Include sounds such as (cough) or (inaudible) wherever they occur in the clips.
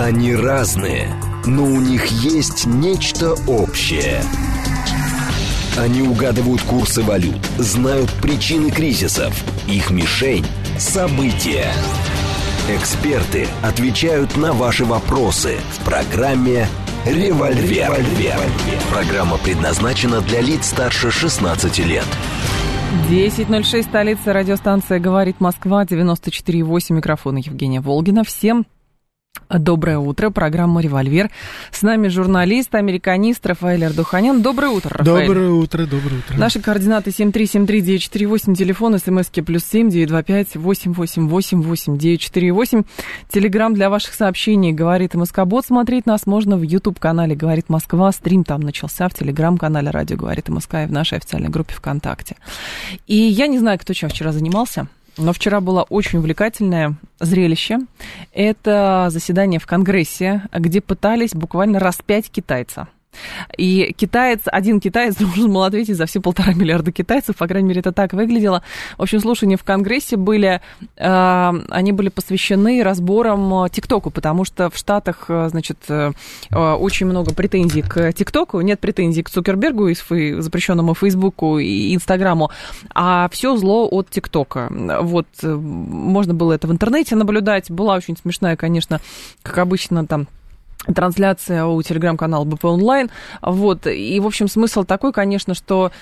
Они разные, но у них есть нечто общее. Они угадывают курсы валют, знают причины кризисов. Их мишень – события. Эксперты отвечают на ваши вопросы в программе «Револьвер». Программа предназначена для лиц старше 16 лет. 10.06, столица, радиостанция «Говорит Москва», 94.8, микрофон Евгения Волгина. Всем Доброе утро, программа «Револьвер». С нами журналист, американист Рафаэль Ардуханян. Доброе утро, Рафаэль. Доброе утро, доброе утро. Наши координаты 7373948, телефон, смски плюс семь девять два пять восемь восемь восемь восемь девять четыре восемь. Телеграмм для ваших сообщений «Говорит Москобот». Смотреть нас можно в YouTube-канале «Говорит Москва». Стрим там начался в Телеграм-канале «Радио Говорит Москва» и в нашей официальной группе ВКонтакте. И я не знаю, кто чем вчера занимался. Но вчера было очень увлекательное зрелище. Это заседание в Конгрессе, где пытались буквально распять китайца. И китаец, один китаец (laughs) должен был ответить за все полтора миллиарда китайцев, по крайней мере, это так выглядело. В общем, слушания в Конгрессе были, э, они были посвящены разборам ТикТоку, потому что в Штатах, э, значит, э, очень много претензий к ТикТоку, нет претензий к Цукербергу, запрещенному Фейсбуку и Инстаграму, а все зло от ТикТока. Вот, можно было это в интернете наблюдать, была очень смешная, конечно, как обычно, там, трансляция у телеграм-канала БП онлайн. Вот. И, в общем, смысл такой, конечно, что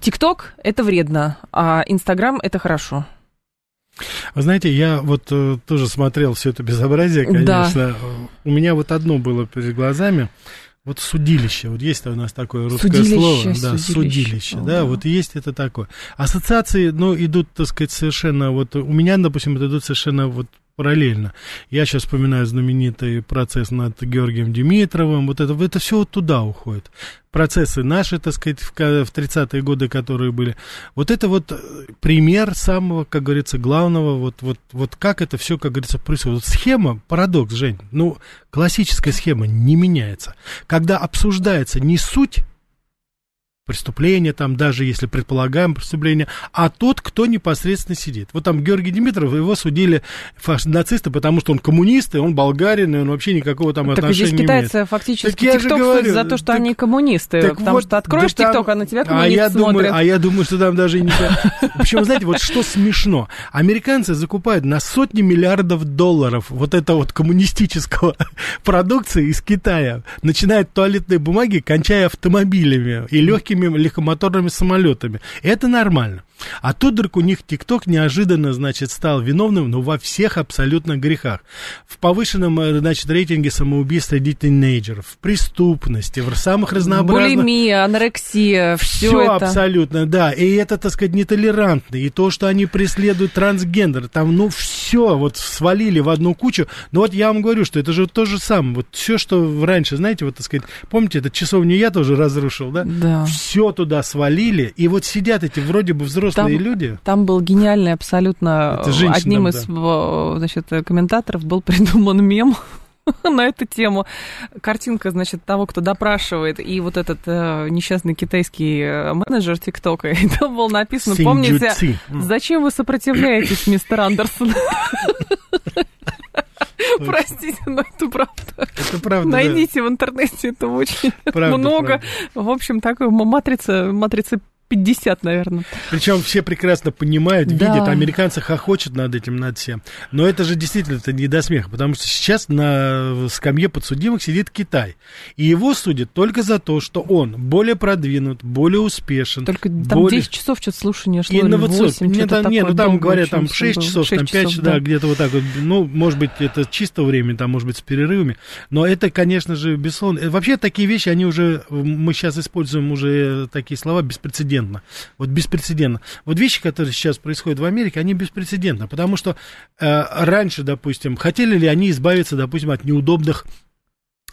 ТикТок – это вредно, а Инстаграм – это хорошо. Вы знаете, я вот э, тоже смотрел все это безобразие, конечно. Да. У меня вот одно было перед глазами. Вот судилище, вот есть у нас такое русское судилище, слово, да, судилище, судилище да, вот есть это такое. Ассоциации, ну, идут, так сказать, совершенно, вот у меня, допустим, это идут совершенно вот параллельно. Я сейчас вспоминаю знаменитый процесс над Георгием Димитровым. Вот это, это все вот туда уходит. Процессы наши, так сказать, в, в 30-е годы, которые были. Вот это вот э, пример самого, как говорится, главного, вот, вот, вот как это все, как говорится, происходит. Вот схема, парадокс, Жень, ну, классическая схема не меняется. Когда обсуждается не суть преступление, там, даже если предполагаем преступление, а тот, кто непосредственно сидит. Вот там Георгий Димитров, его судили фаш- нацисты, потому что он коммунист, и он болгарин, и он вообще никакого там так отношения здесь китайцы не имеет. фактически ТикТок говорю, за то, что так, они коммунисты, так потому вот, что откроешь да ТикТок, а на тебя коммунист а я смотрят. Думаю, а я думаю, что там даже и не... Причем, знаете, вот что смешно. Американцы закупают на сотни миллиардов долларов вот это вот коммунистического (laughs) продукции из Китая, начиная от туалетной бумаги, кончая автомобилями и легкими легкими легкомоторными самолетами. Это нормально. А вдруг у них ТикТок неожиданно, значит, стал виновным, но во всех абсолютно грехах. В повышенном, э, значит, рейтинге самоубийств среди тинейджеров, в преступности, в самых разнообразных... Булимия, анорексия, все, все это. абсолютно, да. И это, так сказать, нетолерантно. И то, что они преследуют трансгендер, там, ну, все вот свалили в одну кучу. Но вот я вам говорю, что это же то же самое. Вот все, что раньше, знаете, вот, так сказать, помните, этот часовню я тоже разрушил, да? Да. Все туда свалили, и вот сидят эти вроде бы взрослые взрослые там, люди. Там был гениальный абсолютно одним из да. значит, комментаторов был придуман мем (laughs) на эту тему. Картинка, значит, того, кто допрашивает, и вот этот э, несчастный китайский э, менеджер ТикТока. (laughs) И там было написано, помните, зачем вы сопротивляетесь, мистер Андерсон? Простите, но это правда. Это правда. Найдите да. в интернете, это очень правда, много. Правда. В общем, такой матрица, матрица 50, наверное. Причем все прекрасно понимают, да. видят, американцы хохочут над этим, над всем. Но это же действительно это не до смеха, потому что сейчас на скамье подсудимых сидит Китай. И его судят только за то, что он более продвинут, более успешен. Только там более... 10 часов что-то слушания шло, Инновацион. Нет, там, нет, ну там говорят, там 6 часов, 6 там 5 часов, да, да где-то вот так вот. Ну, может быть, это чисто время, там, может быть, с перерывами. Но это, конечно же, бессловно. Вообще, такие вещи, они уже, мы сейчас используем уже такие слова беспрецедентно беспрецедентно. Вот беспрецедентно. Вот вещи, которые сейчас происходят в Америке, они беспрецедентны, потому что э, раньше, допустим, хотели ли они избавиться, допустим, от неудобных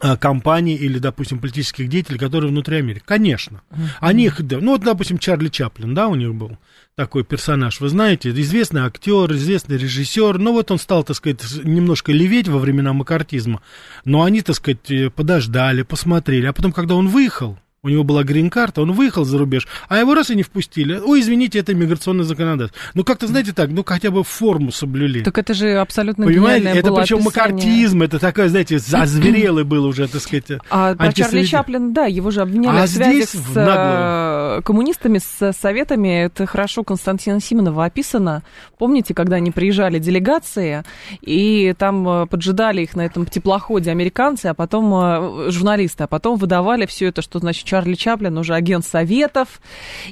э, компаний или, допустим, политических деятелей, которые внутри Америки. Конечно. Они их, ну вот, допустим, Чарли Чаплин, да, у них был такой персонаж, вы знаете, известный актер, известный режиссер, ну вот он стал, так сказать, немножко леветь во времена макартизма, но они, так сказать, подождали, посмотрели, а потом, когда он выехал, У него была грин-карта, он выехал за рубеж, а его раз и не впустили. Ой, извините, это миграционное законодательство. Ну, как-то, знаете, так, ну, хотя бы форму соблюли. Так это же абсолютно Понимаете, это причем описание. макартизм, это такое, знаете, зазверелый был уже, так сказать, А про Чарли антисовет- Чаплин, да, его же обвиняли А в связи здесь с наглую. э, коммунистами, с советами. Это хорошо Константина Симонова описано. Помните, когда они приезжали делегации, и там э, поджидали их на этом теплоходе американцы, а потом э, журналисты, а потом выдавали все это, что значит Чарли Чаплин уже агент советов.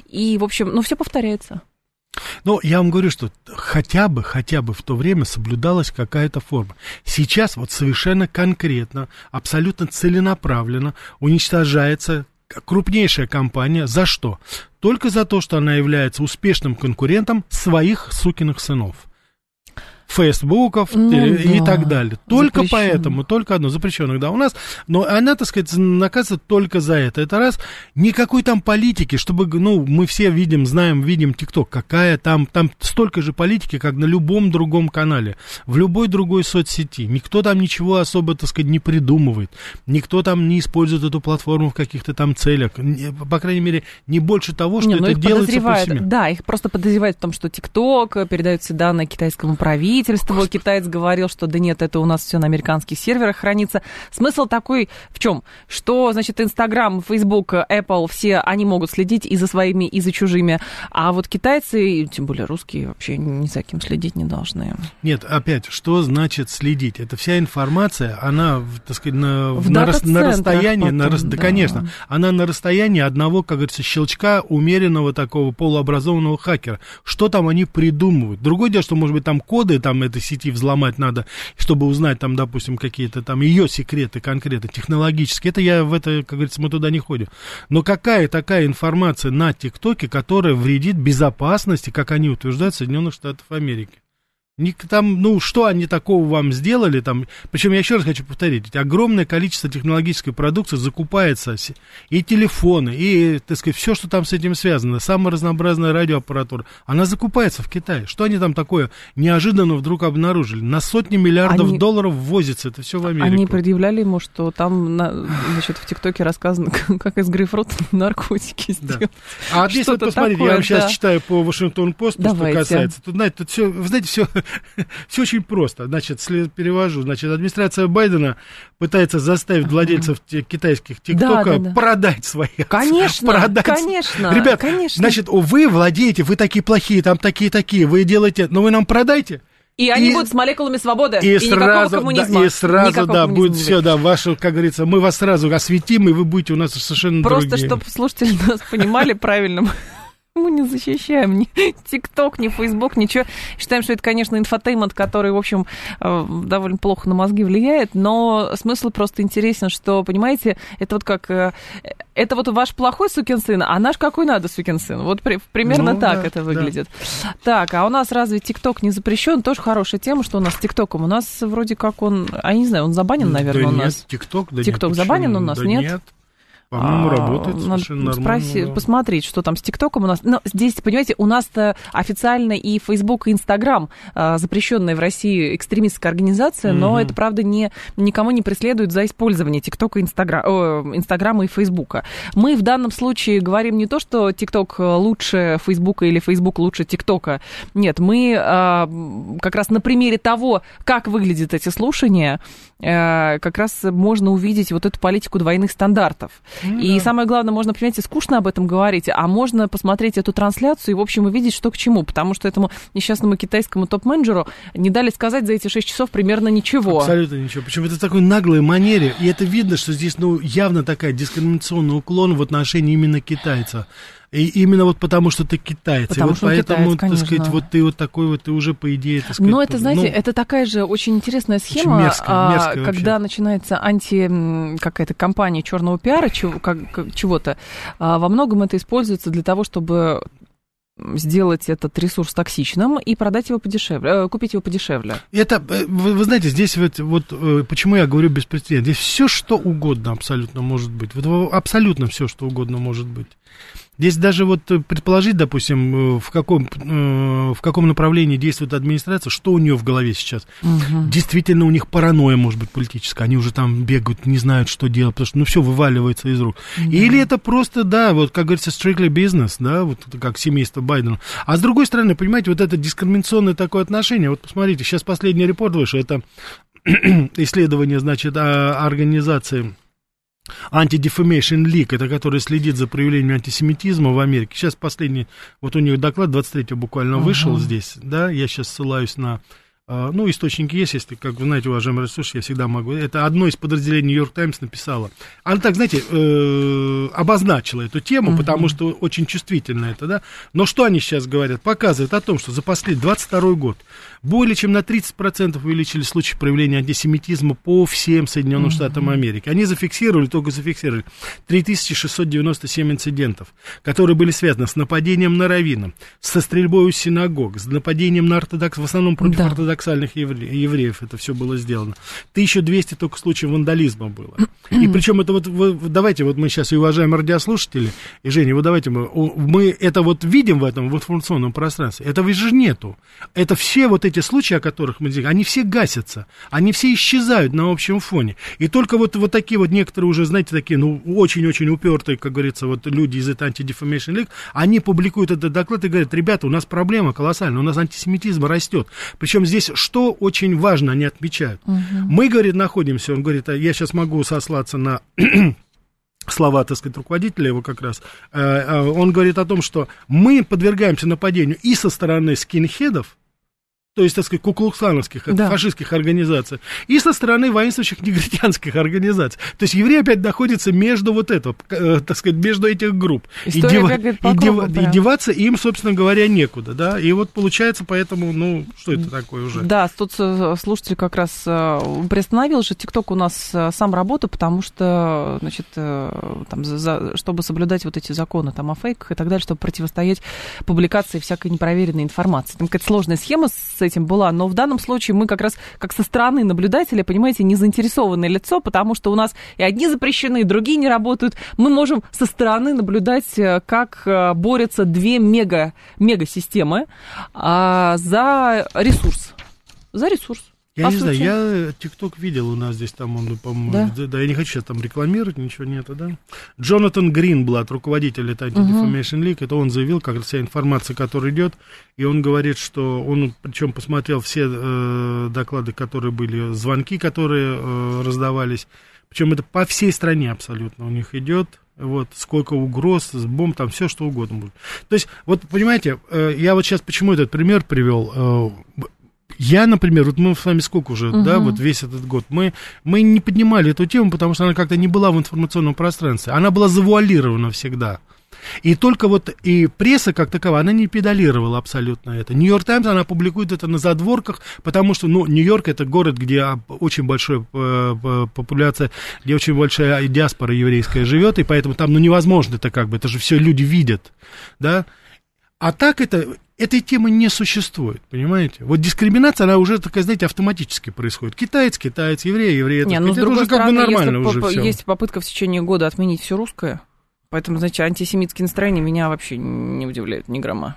И, в общем, ну, все повторяется. Но я вам говорю, что хотя бы, хотя бы в то время соблюдалась какая-то форма. Сейчас вот совершенно конкретно, абсолютно целенаправленно уничтожается крупнейшая компания. За что? Только за то, что она является успешным конкурентом своих сукиных сынов. Фейсбуков Ну и да, так далее. Только поэтому, только одно, запрещенных, да, у нас, но она, так сказать, наказывается только за это. Это раз, никакой там политики, чтобы, ну, мы все видим, знаем, видим ТикТок, какая там, там столько же политики, как на любом другом канале, в любой другой соцсети. Никто там ничего особо, так сказать, не придумывает, никто там не использует эту платформу в каких-то там целях, Не- по крайней мере, не больше того, что Не, ну это делается повсеместно. да, их просто подозревают в том, что ТикТок э, передает все данные китайскому правительству. Китаец говорил, что да нет, это у нас все на американских серверах хранится. Смысл такой в чем? Что, значит, Инстаграм, Фейсбук, Apple, все они могут следить и за своими, и за чужими. А вот китайцы, и тем более русские, вообще ни за кем следить не должны. Нет, опять, что значит следить? Это вся информация, она, так сказать, на, В на, рас- на расстоянии, на потом, рас- да, да. конечно, она на расстоянии одного, как говорится, щелчка умеренного такого полуобразованного хакера. Что там они придумывают? Другое дело, что, может быть, там коды там этой сети взломать надо, чтобы узнать там, допустим, какие-то там ее секреты конкретно, технологические. Это я в это, как говорится, мы туда не ходим. Но какая такая информация на ТикТоке, которая вредит безопасности, как они утверждают, Соединенных Штатов Америки? Там, ну, что они такого вам сделали там? Причем я еще раз хочу повторить, огромное количество технологической продукции закупается, и телефоны, и, так сказать, все, что там с этим связано, самая разнообразная радиоаппаратура, она закупается в Китае. Что они там такое неожиданно вдруг обнаружили? На сотни миллиардов Они- долларов ввозится это все в Америку. Они предъявляли ему, что там, на- значит, в ТикТоке рассказано, (laughs) как из грейпфрута (laughs) наркотики Да. сделать. А здесь вот посмотрите, я такое, вам сейчас да. читаю по Вашингтон Пост, что касается. Тут, знаете, тут все, вы знаете, все, (laughs) все очень просто. Значит, перевожу. Значит, администрация Байдена пытается заставить владельцев китайских ТикТока да, да. продать свои. Конечно, продать. конечно, Ребят, конечно. значит, вы владеете, вы такие плохие, там такие-такие, вы делаете, но вы нам продайте. И они И- будут с молекулами свободы. И, И, сразу, никакого да, коммунизма. и сразу, Никакого да, коммунизма будет все, да, ваше, как говорится, мы вас сразу осветим, и вы будете у нас совершенно Просто, другие. чтобы слушатели (laughs) нас понимали правильно, мы не защищаем ни (laughs) ТикТок, ни Фейсбук, ничего. Считаем, что это, конечно, infotainment, который, в общем, э, довольно плохо на мозги влияет, но смысл просто интересен, что, понимаете, это вот как... э, Это вот ваш плохой сукин сын, а наш какой надо сукин сын. Вот при- примерно Ну, так да, это да. выглядит. Так, а у нас разве ТикТок не запрещен? Тоже хорошая тема, что у нас с ТикТоком. У нас вроде как он... А я не знаю, он забанен, наверное, да у нет, нас. ТикТок, да TikTok нет, забанен у нас, Да нет? По-моему, А, работает надо совершенно нормально. спроси- да. посмотреть, что там с ТикТоком у нас. Но здесь, понимаете, у нас-то официально и Facebook, и Инстаграм, запрещенная в России экстремистская организация, но Мгм. это, правда, не, никому не преследует за использование ТикТока, Инстаграма и Фейсбука. Мы в данном случае говорим не то, что ТикТок лучше Фейсбука или Фейсбук лучше ТикТока. Нет, мы а, как раз на примере того, как выглядят эти слушания, как раз можно увидеть вот эту политику двойных стандартов. Ну И самое главное, можно, понимаете, скучно об этом говорить, а можно посмотреть эту трансляцию и, в общем, увидеть, что к чему. Потому что этому несчастному китайскому топ-менеджеру не дали сказать за эти 6 часов примерно ничего. Абсолютно ничего. Причем это в такой наглой манере. И это видно, что здесь, ну, явно такая дискриминационный уклон в отношении именно китайца. И именно вот потому, что ты китаец. Потому и вот что поэтому, китаец, так сказать, конечно. вот ты вот такой вот, ты уже, по идее, так сказать... Но это, знаете, ну, это такая же очень интересная схема, мерзкая, а, мерзкая вообще. когда начинается анти какая-то кампания черного пиара чего, как- чего-то. а, во многом это используется для того, чтобы сделать этот ресурс токсичным и продать его подешевле, э, купить его подешевле. Это, э, вы, вы знаете, здесь вот, вот э, почему я говорю беспрецедентно. Здесь все, что угодно абсолютно может быть. Вот абсолютно все, что угодно может быть. Здесь даже вот предположить, допустим, в каком, в каком направлении действует администрация, что у нее в голове сейчас. Угу. Действительно, у них паранойя может быть политическая. Они уже там бегают, не знают, что делать, потому что ну все вываливается из рук. Да. Или это просто, да, вот как говорится, strictly business, да, вот как семейство Байдена. А с другой стороны, понимаете, вот это дискриминационное такое отношение. Вот посмотрите, сейчас последний репорт вышел, это (clears throat) исследование, значит, организации Anti-Defamation League, это который следит за проявлением антисемитизма в Америке. Сейчас последний, вот у них доклад 23 буквально uh-huh. вышел здесь, да, я сейчас ссылаюсь на а, ну, источники есть, если, как вы знаете, уважаемые слушатели, я всегда могу. Это одно из подразделений Нью-Йорк Таймс написало. Она так, знаете, э, обозначила эту тему, uh-huh. потому что очень чувствительно это, да. Но что они сейчас говорят? Показывают о том, что за последний 22 год более чем на 30% увеличили случаи проявления антисемитизма по всем Соединенным uh-huh. Штатам Америки. Они зафиксировали, только зафиксировали 3697 инцидентов, которые были связаны с нападением на раввина, со стрельбой у синагог, с нападением на ортодокс, в основном против да. ортодоксальных евре, евреев это все было сделано. 1200 только случаев вандализма было. (clears throat) И причем это вот, вы, давайте вот мы сейчас и уважаем радиослушатели, и Женя, вот давайте мы, мы это вот видим в этом в информационном пространстве, этого же нету. Это все вот эти эти случаи, о которых мы говорим, они все гасятся, они все исчезают на общем фоне. И только вот, вот такие вот некоторые уже, знаете, такие, ну, очень-очень упертые, как говорится, вот люди из этой Anti-Defamation League, они публикуют этот доклад и говорят, ребята, у нас проблема колоссальная, у нас антисемитизм растет. Причем здесь что очень важно, они отмечают. Угу. Мы, говорит, находимся, он говорит, а я сейчас могу сослаться на (clears throat) слова, так сказать, руководителя его как раз, э, э, он говорит о том, что мы подвергаемся нападению и со стороны скинхедов, то есть, так сказать, куклуксановских, да. фашистских организаций, и со стороны воинствующих негритянских организаций. То есть евреи опять находятся между вот этого, э, так сказать, между этих групп. История и, дева- и, дева- и деваться им, собственно говоря, некуда, да. И вот получается, поэтому, ну, что это такое уже? Да, тут слушатель как раз э, приостановил же, ТикТок у нас э, сам работает, потому что, значит, там, за, чтобы соблюдать вот эти законы там о фейках и так далее, чтобы противостоять публикации всякой непроверенной информации. Там какая-то сложная схема с этим была, но в данном случае мы как раз как со стороны наблюдателя, понимаете, не заинтересованное лицо, потому что у нас и одни запрещены, и другие не работают. Мы можем со стороны наблюдать, э, как э, борются две мега, мега-системы а, за ресурс. За ресурс. Я По не сути. знаю, я ТикТок видел у нас здесь, там он, по-моему, да? да, я не хочу сейчас там рекламировать, ничего нету, да. Джонатан Гринблад, руководитель этой Anti-Defamation League, это он заявил, как вся информация, которая идет, и он говорит, что он, причем посмотрел все э, доклады, которые были, звонки, которые э, раздавались, причем это по всей стране абсолютно у них идет, вот, сколько угроз, с бомб, там все что угодно будет. То есть, вот, понимаете, э, я вот сейчас почему этот пример привел, э, я, например, вот мы с вами сколько уже, угу. да, вот весь этот год, мы, мы не поднимали эту тему, потому что она как-то не была в информационном пространстве. Она была завуалирована всегда. И только вот и пресса как таковая, она не педалировала абсолютно это. Нью-Йорк Таймс, она публикует это на задворках, потому что, ну, Нью-Йорк это город, где очень большая э, популяция, где очень большая диаспора еврейская живет, и поэтому там, ну, невозможно это как бы, это же все люди видят, да. А так это этой темы не существует, понимаете? Вот дискриминация, она уже такая, знаете, автоматически происходит. Китаец, китаец, еврей, еврей. Не, ну, с другой уже стороны, как бы нормально если уже есть попытка в течение года отменить все русское, поэтому, значит, антисемитские настроения меня вообще не удивляют ни грамма.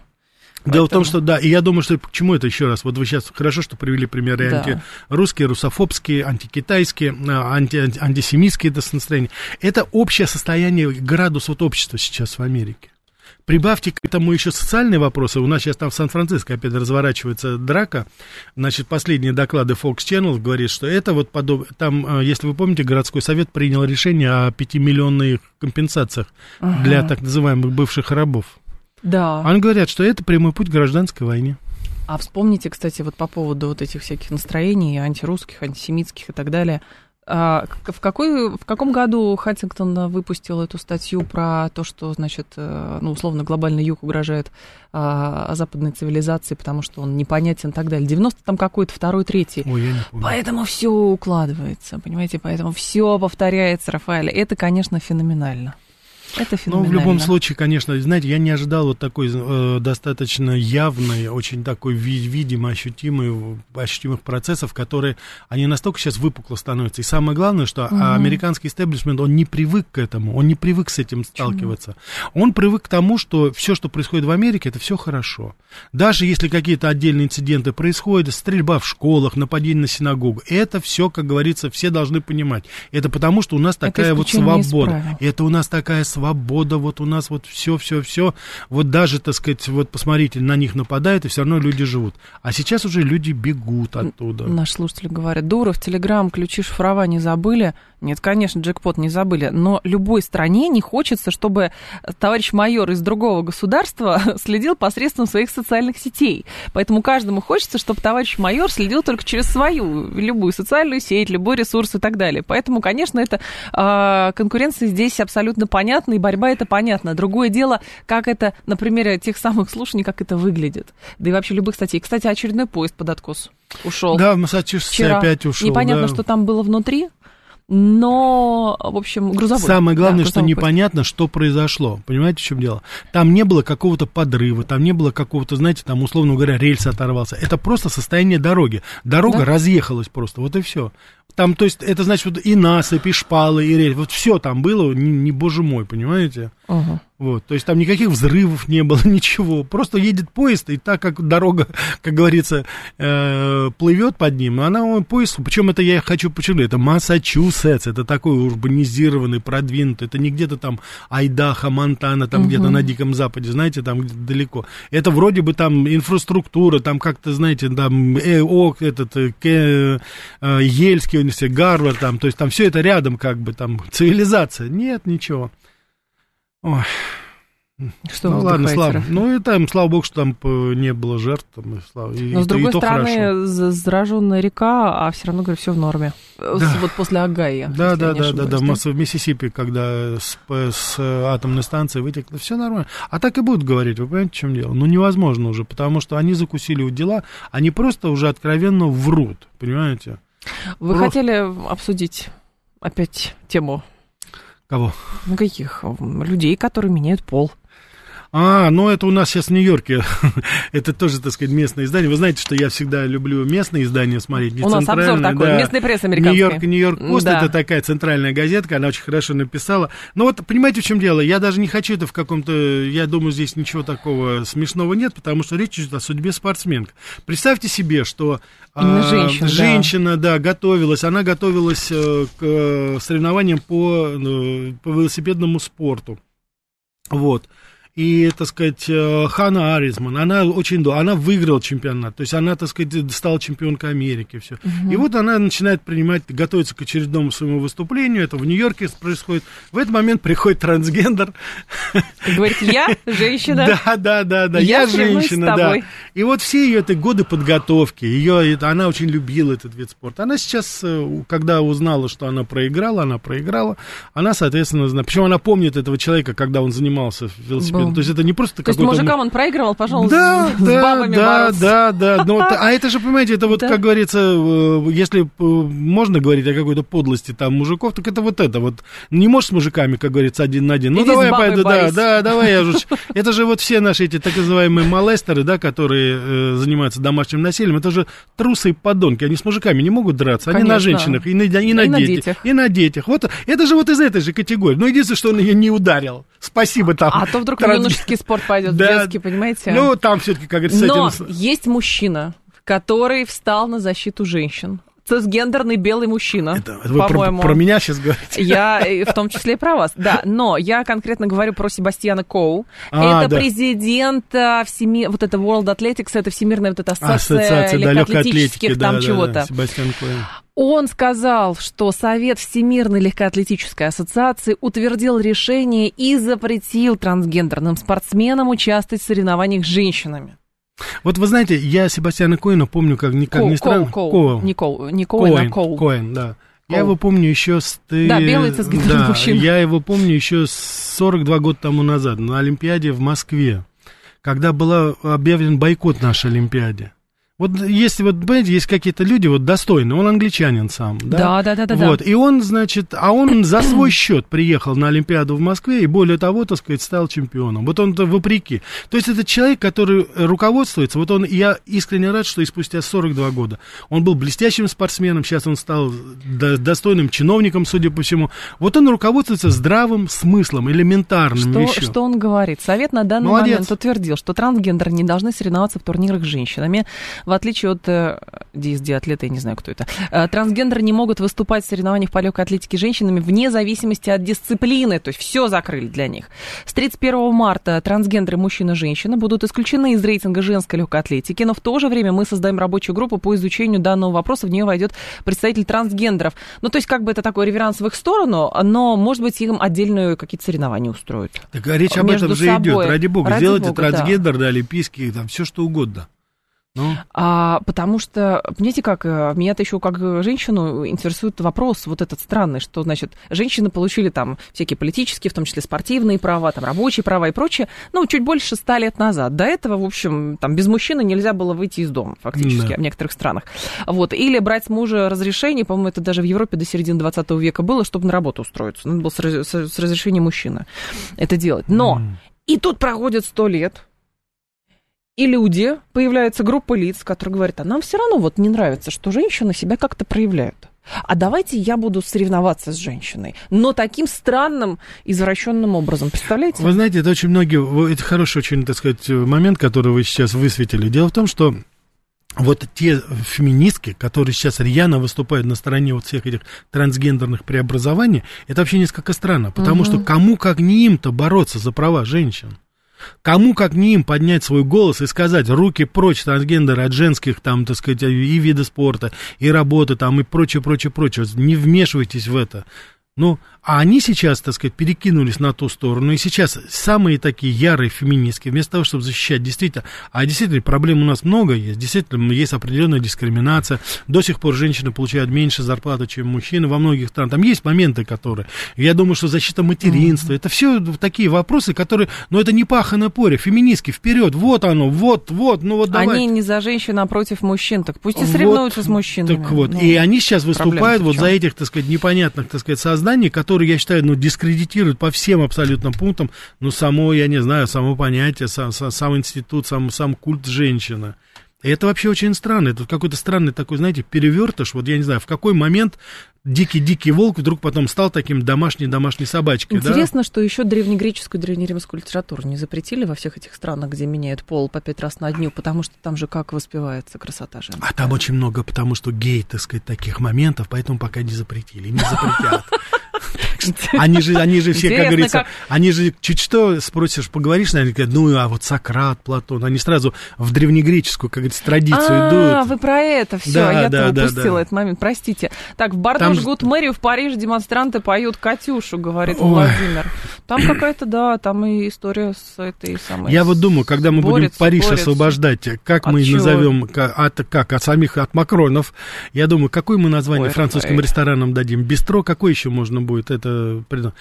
Дело Поэтому... в том, что да, и я думаю, что к чему это еще раз. Вот вы сейчас хорошо, что привели примеры да. антирусские, русофобские, антикитайские, а, анти, анти, антисемитские это настроения. Это общее состояние, градус вот общества сейчас в Америке. Прибавьте к этому еще социальные вопросы. У нас сейчас там в Сан-Франциско опять разворачивается драка. Значит, последние доклады Fox Channel говорит, что это вот подобно... Там, э, если вы помните, городской совет принял решение о 5-миллионных компенсациях ага. для так называемых бывших рабов. Да. Они говорят, что это прямой путь к гражданской войне. А вспомните, кстати, вот по поводу вот этих всяких настроений, антирусских, антисемитских и так далее. А в, какой, в каком году Хаттингтон выпустил эту статью про то, что, значит, э, ну, условно, глобальный юг угрожает а, западной цивилизации, потому что он непонятен и так далее. 90 там какой-то, второй, третий. Ой, я не помню. Поэтому все укладывается, понимаете, поэтому все повторяется, Рафаэль. Это, конечно, феноменально. Это Ну, в любом случае, конечно, знаете, я не ожидал вот такой э, достаточно явной, очень такой ви- видимо ощутимый, ощутимых процессов, которые, они настолько сейчас выпукло становятся. И самое главное, что угу. американский истеблишмент, он не привык к этому, он не привык с этим сталкиваться. Почему? Он привык к тому, что все, что происходит в Америке, это все хорошо. Даже если какие-то отдельные инциденты происходят, стрельба в школах, нападение на синагогу, это все, как говорится, все должны понимать. Это потому, что у нас такая вот свобода. Это у нас такая свобода, вот у нас вот все, все, все. Вот даже, так сказать, вот посмотрите, на них нападают, и все равно люди живут. А сейчас уже люди бегут оттуда. Наши слушатели говорят, Дуров, Телеграм, ключи шифрования забыли. Нет, конечно, джекпот не забыли, но любой стране не хочется, чтобы товарищ майор из другого государства (laughs) следил посредством своих социальных сетей. Поэтому каждому хочется, чтобы товарищ майор следил только через свою любую социальную сеть, любой ресурс и так далее. Поэтому, конечно, это э, конкуренция здесь абсолютно понятна, и борьба это понятна. Другое дело, как это, на примере тех самых слушаний, как это выглядит. Да и вообще любых статей. Кстати, очередной поезд под откос ушел. Да, в Массачусетсе опять ушел. Непонятно, да. что там было внутри но, в общем, грузовой. Самое главное, да, что непонятно, поезд. что произошло. Понимаете, в чем дело? Там не было какого-то подрыва, там не было какого-то, знаете, там, условно говоря, рельс оторвался. Это просто состояние дороги. Дорога да? разъехалась просто, вот и все. Там, то есть, это значит, вот и насыпь, и шпалы, и рельс. Вот все там было, не, не боже мой, понимаете? Угу. Вот, то есть там никаких взрывов не было, (laughs) ничего. Просто едет поезд, и так как дорога, (laughs) как говорится, э, плывет под ним, она поезд, причем это я хочу подчеркнуть, это Массачусетс, это такой урбанизированный, продвинутый, это не где-то там Айдаха, Монтана, там угу. где-то на Диком Западе, знаете, там где-то далеко. Это вроде бы там инфраструктура, там как-то, знаете, там э, ок, этот, э, э, Ельский университет, Гарвард, там, то есть там все это рядом, как бы там цивилизация. Нет, ничего. Ой. Что ну ладно, слава. Ну и там, слава богу, что там не было жертв. Там, и, слава, и, Но с другой и стороны, зараженная река, а все равно, говорю, все в норме. Да. Вот после Агая. Да, да, да, да, да. В Миссисипи, когда с, с атомной станции вытекло, все нормально. А так и будут говорить, вы понимаете, в чем дело? Ну невозможно уже, потому что они закусили у дела, они просто уже откровенно врут, понимаете? Вы Про... хотели обсудить опять тему Кого? Ну, каких? Людей, которые меняют пол. А, ну это у нас сейчас в Нью-Йорке. (laughs) это тоже, так сказать, местное издание. Вы знаете, что я всегда люблю местные издания смотреть. Не у нас обзор такой, да. местный пресс американский. Нью-Йорк, Нью-Йорк Пост, да. это такая центральная газетка, она очень хорошо написала. Но вот, понимаете, в чем дело? Я даже не хочу это в каком-то... Я думаю, здесь ничего такого смешного нет, потому что речь идет о судьбе спортсменка. Представьте себе, что а, женщина, женщина да. да, готовилась, она готовилась э, к э, соревнованиям по, э, по велосипедному спорту. Вот и, так сказать, э, Хана Аризман, она очень она выиграла чемпионат, то есть она, так сказать, стала чемпионкой Америки, все. Угу. И вот она начинает принимать, готовиться к очередному своему выступлению, это в Нью-Йорке происходит. В этот момент приходит трансгендер. Говорит, я женщина. (laughs) Да, да, да, да, я, женщина, да. И вот все ее это годы подготовки, ее, она очень любила этот вид спорта. Она сейчас, э, когда узнала, что она проиграла, она проиграла, она, соответственно, причем она помнит этого человека, когда он занимался велосипедом то есть это не просто То есть мужикам он проигрывал, пожалуйста, да, с, да, бабами да, бороться. да, да, но, а это же, понимаете, это вот, да. как говорится, э, если э, можно говорить о какой-то подлости там мужиков, так это вот это вот. Не можешь с мужиками, как говорится, один на один. Ну, Иди давай пойду, да, да, давай я же... (laughs) Это же вот все наши эти так называемые молестеры, да, которые э, занимаются домашним насилием, это же трусы и подонки, они с мужиками не могут драться, они на женщинах, и на, и на, и на детях, И на детях. Вот это же вот из этой же категории. Но единственное, что он ее не ударил. Спасибо там. А то вдруг. (laughs) юношеский спорт пойдет, да, детский, понимаете? Ну, там все-таки, как говорится, Но этим... есть мужчина, который встал на защиту женщин цисгендерный белый мужчина, Это, это вы по-моему. Про, про меня сейчас говорите? Я в том числе и про вас, да. Но я конкретно говорю про Себастьяна Коу. А, это да. президент а, всеми... Вот это World Athletics, это всемирная вот эта ассоциация, ассоциация легкоатлетических да, там да, чего-то. Да, Себастьян Коу. Он сказал, что Совет Всемирной легкоатлетической ассоциации утвердил решение и запретил трансгендерным спортсменам участвовать в соревнованиях с женщинами. Вот вы знаете, я Себастьяна Коэна помню, как, как Коу, ни странно... Коу, Коу. Не Коу, не Коэн, Коэн, а Коу. Коэн, да. Я его помню еще с... Да, белый да, мужчина. Я его помню еще с 42 года тому назад на Олимпиаде в Москве, когда был объявлен бойкот нашей Олимпиаде. Вот если вот, понимаете, есть какие-то люди вот достойные, он англичанин сам, да? Да, да, да, Вот, да. и он, значит, а он (clears throat) за свой счет приехал на Олимпиаду в Москве и более того, так сказать, стал чемпионом. Вот он-то вопреки. То есть это человек, который руководствуется, вот он, я искренне рад, что и спустя 42 года он был блестящим спортсменом, сейчас он стал до- достойным чиновником, судя по всему. Вот он руководствуется здравым смыслом, элементарным Что, вещью. что он говорит? Совет на данный Молодец. момент утвердил, что трансгендеры не должны соревноваться в турнирах с женщинами. В отличие от э, DSD-атлета, я не знаю, кто это. Э, Трансгендеры не могут выступать в соревнованиях по легкой атлетике женщинами вне зависимости от дисциплины. То есть все закрыли для них. С 31 марта трансгендеры мужчина и женщина будут исключены из рейтинга женской легкой атлетики, но в то же время мы создаем рабочую группу по изучению данного вопроса. В нее войдет представитель трансгендеров. Ну, то есть, как бы это такой реверанс в их сторону, но, может быть, им отдельные какие-то соревнования устроят. Так а речь об между этом же собой. идет. Ради бога, Ради сделайте бога, трансгендер, да, олимпийский, там все что угодно. Ну, А, потому что, понимаете, как э, меня-то еще как женщину интересует вопрос вот этот странный, что, значит, женщины получили там всякие политические, в том числе спортивные права, там рабочие права и прочее, ну, чуть больше ста лет назад. До этого, в общем, там без мужчины нельзя было выйти из дома, фактически, Да. в некоторых странах. Вот. Или брать с мужа разрешение, по-моему, это даже в Европе до середины 20 века было, чтобы на работу устроиться. Надо было с, раз- с- с разрешения мужчины это делать. Но м. и тут проходит сто лет, и люди, появляется группа лиц, которые говорят, а нам все равно вот не нравится, что женщины себя как-то проявляют. А давайте я буду соревноваться с женщиной, но таким странным, извращенным образом. Представляете? Вы знаете, это очень многие, это хороший очень, так сказать, момент, который вы сейчас высветили. Дело в том, что вот те феминистки, которые сейчас рьяно выступают на стороне вот всех этих трансгендерных преобразований, это вообще несколько странно, потому Мгм. что кому как не им-то бороться за права женщин? Кому как не им поднять свой голос и сказать, руки прочь трансгендеры от женских, там, так сказать, и вида спорта, и работы, там, и прочее, прочее, прочее. Не вмешивайтесь в это. Ну, а они сейчас, так сказать, перекинулись на ту сторону, и сейчас самые такие ярые феминистки, вместо того, чтобы защищать действительно, а действительно проблем у нас много есть, действительно есть определенная дискриминация, до сих пор женщины получают меньше зарплаты, чем мужчины во многих странах, там есть моменты, которые, я думаю, что защита материнства, это все такие вопросы, которые, ну, это не пахано поле, феминистки, вперед, вот оно, вот, вот, ну вот давай. Они не за женщин, а против мужчин. Так пусть и Вот, соревнуются с мужчинами. Так вот, Ну, и они сейчас выступают вот за этих, так сказать, непонятных, так сказать, созданий, которые, я считаю, ну, дискредитируют по всем абсолютно пунктам, ну, само, я не знаю, само понятие, сам, сам, сам институт, сам, сам культ женщины. И это вообще очень странно. Это какой-то странный такой, знаете, перевертыш. Вот я не знаю, в какой момент дикий-дикий волк вдруг потом стал таким домашней-домашней собачкой, да? Интересно, что еще древнегреческую, древнеримскую литературу не запретили во всех этих странах, где меняют пол по пять раз на дню, потому что там же как воспевается красота женская. А там очень много, потому что гей, так сказать, таких моментов, поэтому пока не запретили, не запретят. (laughs) Они же, они же все, как говорится, как- они же чуть что спросишь, поговоришь, наверное, говорят, ну, а вот Сократ, Платон, они сразу в древнегреческую, как говорится, традицию А, идут. вы про это все, Да, я-то да, да, упустила да. этот момент, простите. Так, в Бордо Там- жгут мэрию, в Париже демонстранты поют «Катюшу», говорит Ой. Владимир. Там какая-то, да, там и история с этой самой... Я вот думаю, когда мы будем Борется, Париж борется. освобождать, как От мы чего? назовем, от, как, от самих, от Макронов, я думаю, какое мы название Ой, французским ресторанам дадим? Бистро, какое еще можно будет это придумать?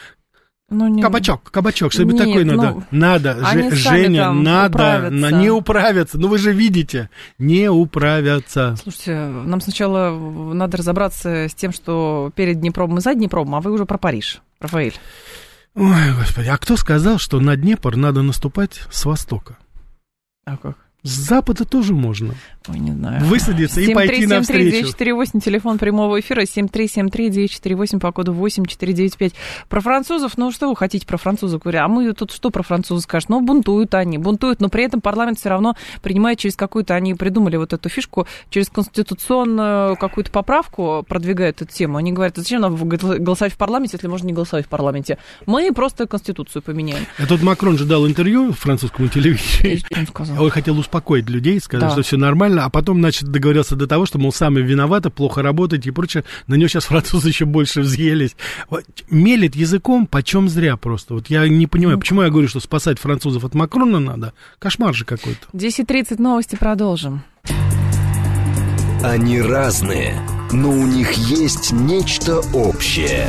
Ну, не- Кабачок, кабачок, что-нибудь Нет, такое надо. ну, надо, сами Женя, надо, управятся. не управятся. Ну вы же видите, не управятся. Слушайте, нам сначала надо разобраться с тем, что перед Днепром и за Днепром, а вы уже про Париж, Рафаэль. Ой, господи, а кто сказал, что на Днепр надо наступать с востока? А как? С запада тоже можно. Ой, не знаю. Высадиться и пойти навстречу. 7373948, телефон прямого эфира, 7373948 по коду 8495. Про французов, ну что вы хотите про французов? Говорю, а мы тут что про французов скажем? Ну, бунтуют они, бунтуют, но при этом парламент все равно принимает через какую-то, они придумали вот эту фишку, через конституционную какую-то поправку продвигают эту тему. Они говорят, «А зачем нам голосовать в парламенте, если можно не голосовать в парламенте? Мы просто конституцию поменяем. А тут Макрон же дал интервью французскому телевидению. сказал? Он хотел успокоить людей, сказать, Да. что все нормально, а потом, значит, договорился до того, что, мол, сами виноваты, плохо работаете и прочее. На него сейчас французы еще больше взъелись. Вот, мелет языком, почем зря просто. Вот я не понимаю, почему я говорю, что спасать французов от Макрона надо. Кошмар же какой-то. 10.30 новости продолжим. Они разные, но у них есть нечто общее.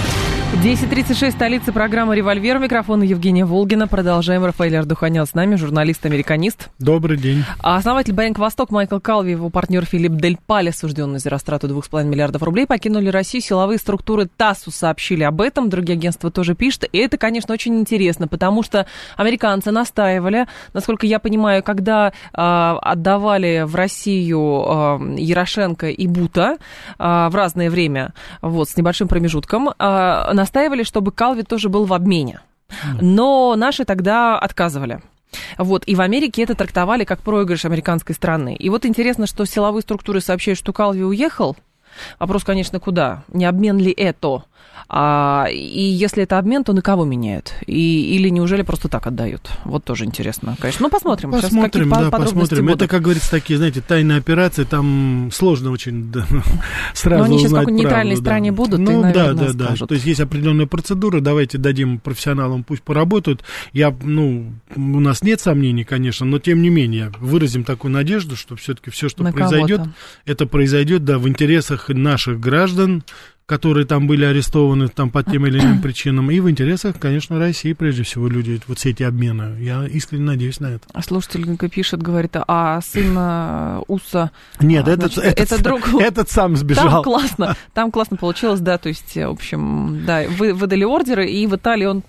10.36, столица программы «Револьвер». Микрофон Евгения Волгина. Продолжаем. Рафаэль Ардуханян с нами, журналист-американист. Добрый день. А основатель Банк Восток Майкл Калви, его партнер Филипп Дель Пале, осужденный за растрату 2,5 миллиардов рублей, покинули Россию. Силовые структуры ТАССу сообщили об этом. Другие агентства тоже пишут. И это, конечно, очень интересно, потому что американцы настаивали, насколько я понимаю, когда э, отдавали в Россию э, Ярошенко и Бута э, в разное время, вот, с небольшим промежутком, э, настаивали, чтобы Калви тоже был в обмене. Но наши тогда отказывали. Вот, и в Америке это трактовали как проигрыш американской страны. И вот интересно, что силовые структуры сообщают, что Калви уехал. Вопрос, конечно, куда? Не обмен ли это? А, и если это обмен, то на кого меняют? И, или неужели просто так отдают? Вот тоже интересно, конечно. Ну, посмотрим. Посмотрим, да, посмотрим. Будут. Это, как говорится, такие, знаете, тайные операции, там сложно очень да, (laughs) сразу Но они сейчас в какой нейтральной да. стране будут, ну, и, наверное, да, да, скажут. да. То есть есть определенная процедура, давайте дадим профессионалам, пусть поработают. Я, ну, у нас нет сомнений, конечно, но тем не менее, выразим такую надежду, что все-таки все, что на произойдет, это произойдет, да, в интересах наших граждан, которые там были арестованы там по тем или иным причинам, и в интересах, конечно, России, прежде всего, люди, вот все эти обмены. Я искренне надеюсь на это. А слушатель пишет, говорит, а сын Уса... Нет, а, этот, значит, этот, это друг... этот сам сбежал. Там классно, там классно получилось, да, то есть, в общем, да, вы, выдали ордеры, и в Италии он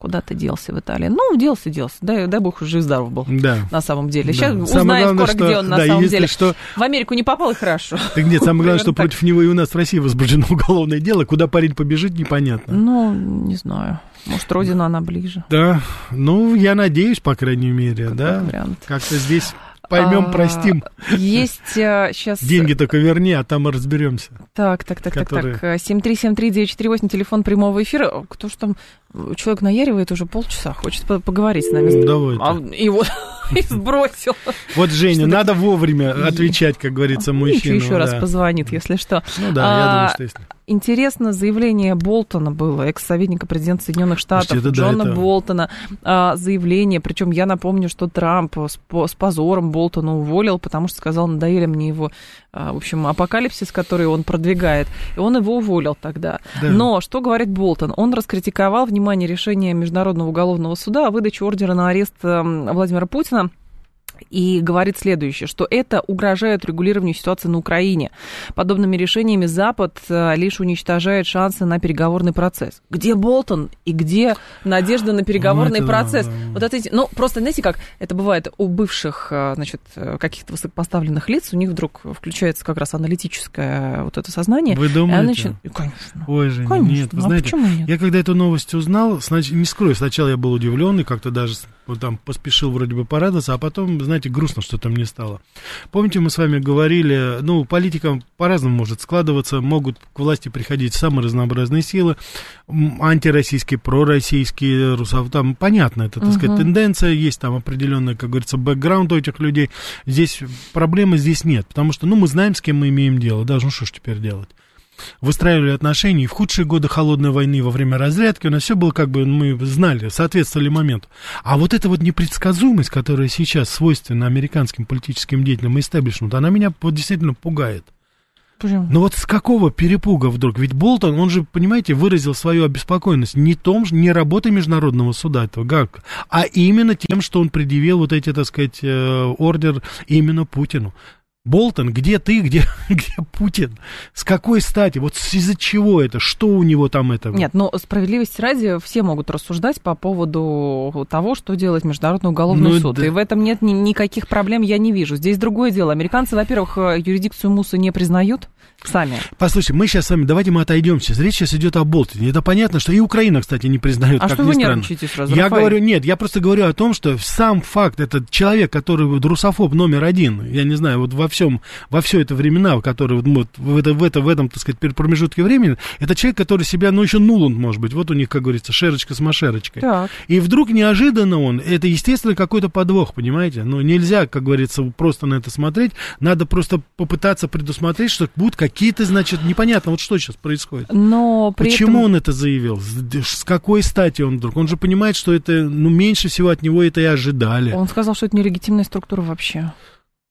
куда-то делся в Италии. Ну, делся, делся. Дай, дай бог, жив-здоров был. Да. На самом деле. Сейчас да. узнаем скоро, что, где он на да, самом деле. Что... В Америку не попал, и хорошо. Так нет, самое главное, что против него и у нас в России возбуждено (laughs) уголовное дело. Куда парень побежит, непонятно. Ну, не знаю. Может, родина она ближе. Да. Ну, я надеюсь, по крайней мере, Какой да. Вариант. Как-то здесь поймем, а, простим. Есть сейчас... Деньги только верни, а там мы разберемся. Так, так, так, которые... так, так. 7373948, телефон прямого эфира. Кто ж там... Человек наяривает уже полчаса, хочет поговорить с нами. Давай. А, и вот (laughs) и сбросил. Вот, Женя, надо вовремя отвечать, как говорится, мужчину. Еще раз позвонит, если что. Ну да, я думаю, что если интересно заявление Болтона было, экс-советника президента Соединенных Штатов, Слушайте, Джона да, это... Болтона, а, заявление, причем я напомню, что Трамп с, с позором Болтона уволил, потому что сказал, надоели мне его, а, в общем, апокалипсис, который он продвигает, и он его уволил тогда. Да. Но что говорит Болтон? Он раскритиковал, внимание, решение Международного уголовного суда о выдаче ордера на арест Владимира Путина и говорит следующее, что это угрожает регулированию ситуации на Украине. Подобными решениями Запад э, лишь уничтожает шансы на переговорный процесс. Где Болтон и где надежда на переговорный ну, это, процесс? Вот это, ну, просто, знаете, как это бывает у бывших, э, значит, э, каких-то высокопоставленных лиц, у них вдруг включается как раз аналитическое вот это сознание. Вы думаете? Начи... Конечно. Ой, Женя, конечно. нет, вы а знаете, нет? я когда эту новость узнал, снач... не скрою, сначала я был удивлен и как-то даже вот там поспешил вроде бы порадоваться, а потом, знаете, грустно, что там не стало. Помните, мы с вами говорили, ну, политикам по-разному может складываться, могут к власти приходить самые разнообразные силы, антироссийские, пророссийские, русов, там понятно, это, так сказать, тенденция, есть там определенный, как говорится, бэкграунд у этих людей. Здесь проблемы здесь нет, потому что, ну, мы знаем, с кем мы имеем дело, даже, ну, что ж теперь делать выстраивали отношения, и в худшие годы холодной войны, во время разрядки, у нас все было как бы, мы знали, соответствовали моменту. А вот эта вот непредсказуемость, которая сейчас свойственна американским политическим деятелям и истеблишменту, она меня вот действительно пугает. Почему? Ну вот с какого перепуга вдруг? Ведь Болтон, он же, понимаете, выразил свою обеспокоенность не том, не работой Международного суда этого ГАК, а именно тем, что он предъявил вот эти, так сказать, э, ордер именно Путину. Болтон, где ты, где, (laughs) где Путин? С какой стати? Вот из-за чего это? Что у него там это? Нет, но справедливости ради все могут рассуждать по поводу того, что делает Международный уголовный ну, суд. Да. И в этом нет ни, никаких проблем, я не вижу. Здесь другое дело. Американцы, во-первых, юрисдикцию МУСа не признают сами. Послушайте, мы сейчас с вами, давайте мы отойдем сейчас. Речь сейчас идет о Болтоне. Это понятно, что и Украина, кстати, не признает, а как что ни вы странно. сразу, Я Рафаэль? говорю, нет, я просто говорю о том, что сам факт, этот человек, который русофоб номер один, я не знаю, вот во всем, во все это времена, которые вот, в, это, в, это, в этом, так сказать, промежутке времени, это человек, который себя, ну, еще нуланд, может быть, вот у них, как говорится, шерочка с машерочкой. Так. И вдруг неожиданно он, это, естественно, какой-то подвох, понимаете? Ну, нельзя, как говорится, просто на это смотреть, надо просто попытаться предусмотреть, что будут какие-то, значит, непонятно, вот что сейчас происходит. Но при Почему этом... он это заявил? С какой стати он вдруг? Он же понимает, что это, ну, меньше всего от него это и ожидали. Он сказал, что это нелегитимная структура вообще.